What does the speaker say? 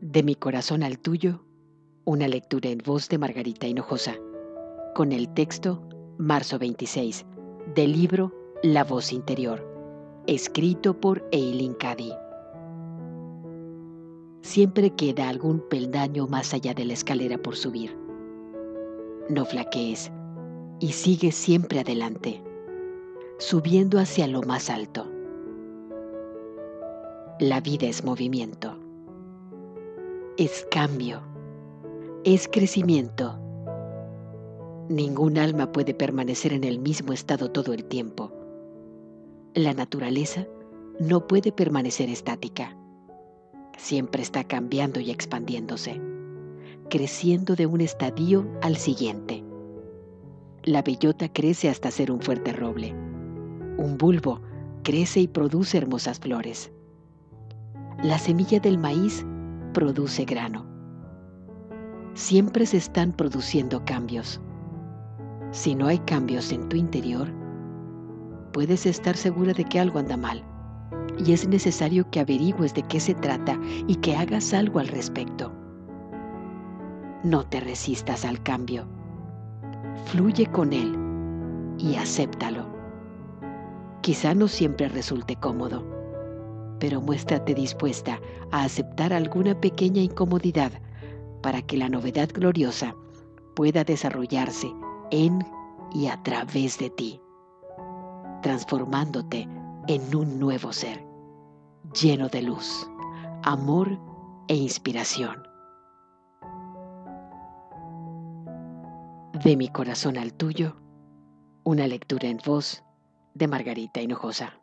De mi corazón al tuyo, una lectura en voz de Margarita Hinojosa, con el texto Marzo 26, del libro La voz interior, escrito por Eileen Cady. Siempre queda algún peldaño más allá de la escalera por subir. No flaquees y sigue siempre adelante, subiendo hacia lo más alto. La vida es movimiento, es cambio, es crecimiento. Ningún alma puede permanecer en el mismo estado todo el tiempo. La naturaleza no puede permanecer estática. Siempre está cambiando y expandiéndose, creciendo de un estadio al siguiente. La bellota crece hasta ser un fuerte roble. Un bulbo crece y produce hermosas flores. La semilla del maíz produce grano. Siempre se están produciendo cambios. Si no hay cambios en tu interior, puedes estar segura de que algo anda mal y es necesario que averigües de qué se trata y que hagas algo al respecto. No te resistas al cambio. Fluye con él y acéptalo. Quizá no siempre resulte cómodo, pero muéstrate dispuesta a aceptar alguna pequeña incomodidad para que la novedad gloriosa pueda desarrollarse en y a través de ti, transformándote en un nuevo ser, lleno de luz, amor e inspiración. De mi corazón al tuyo, una lectura en voz de Margarita Hinojosa.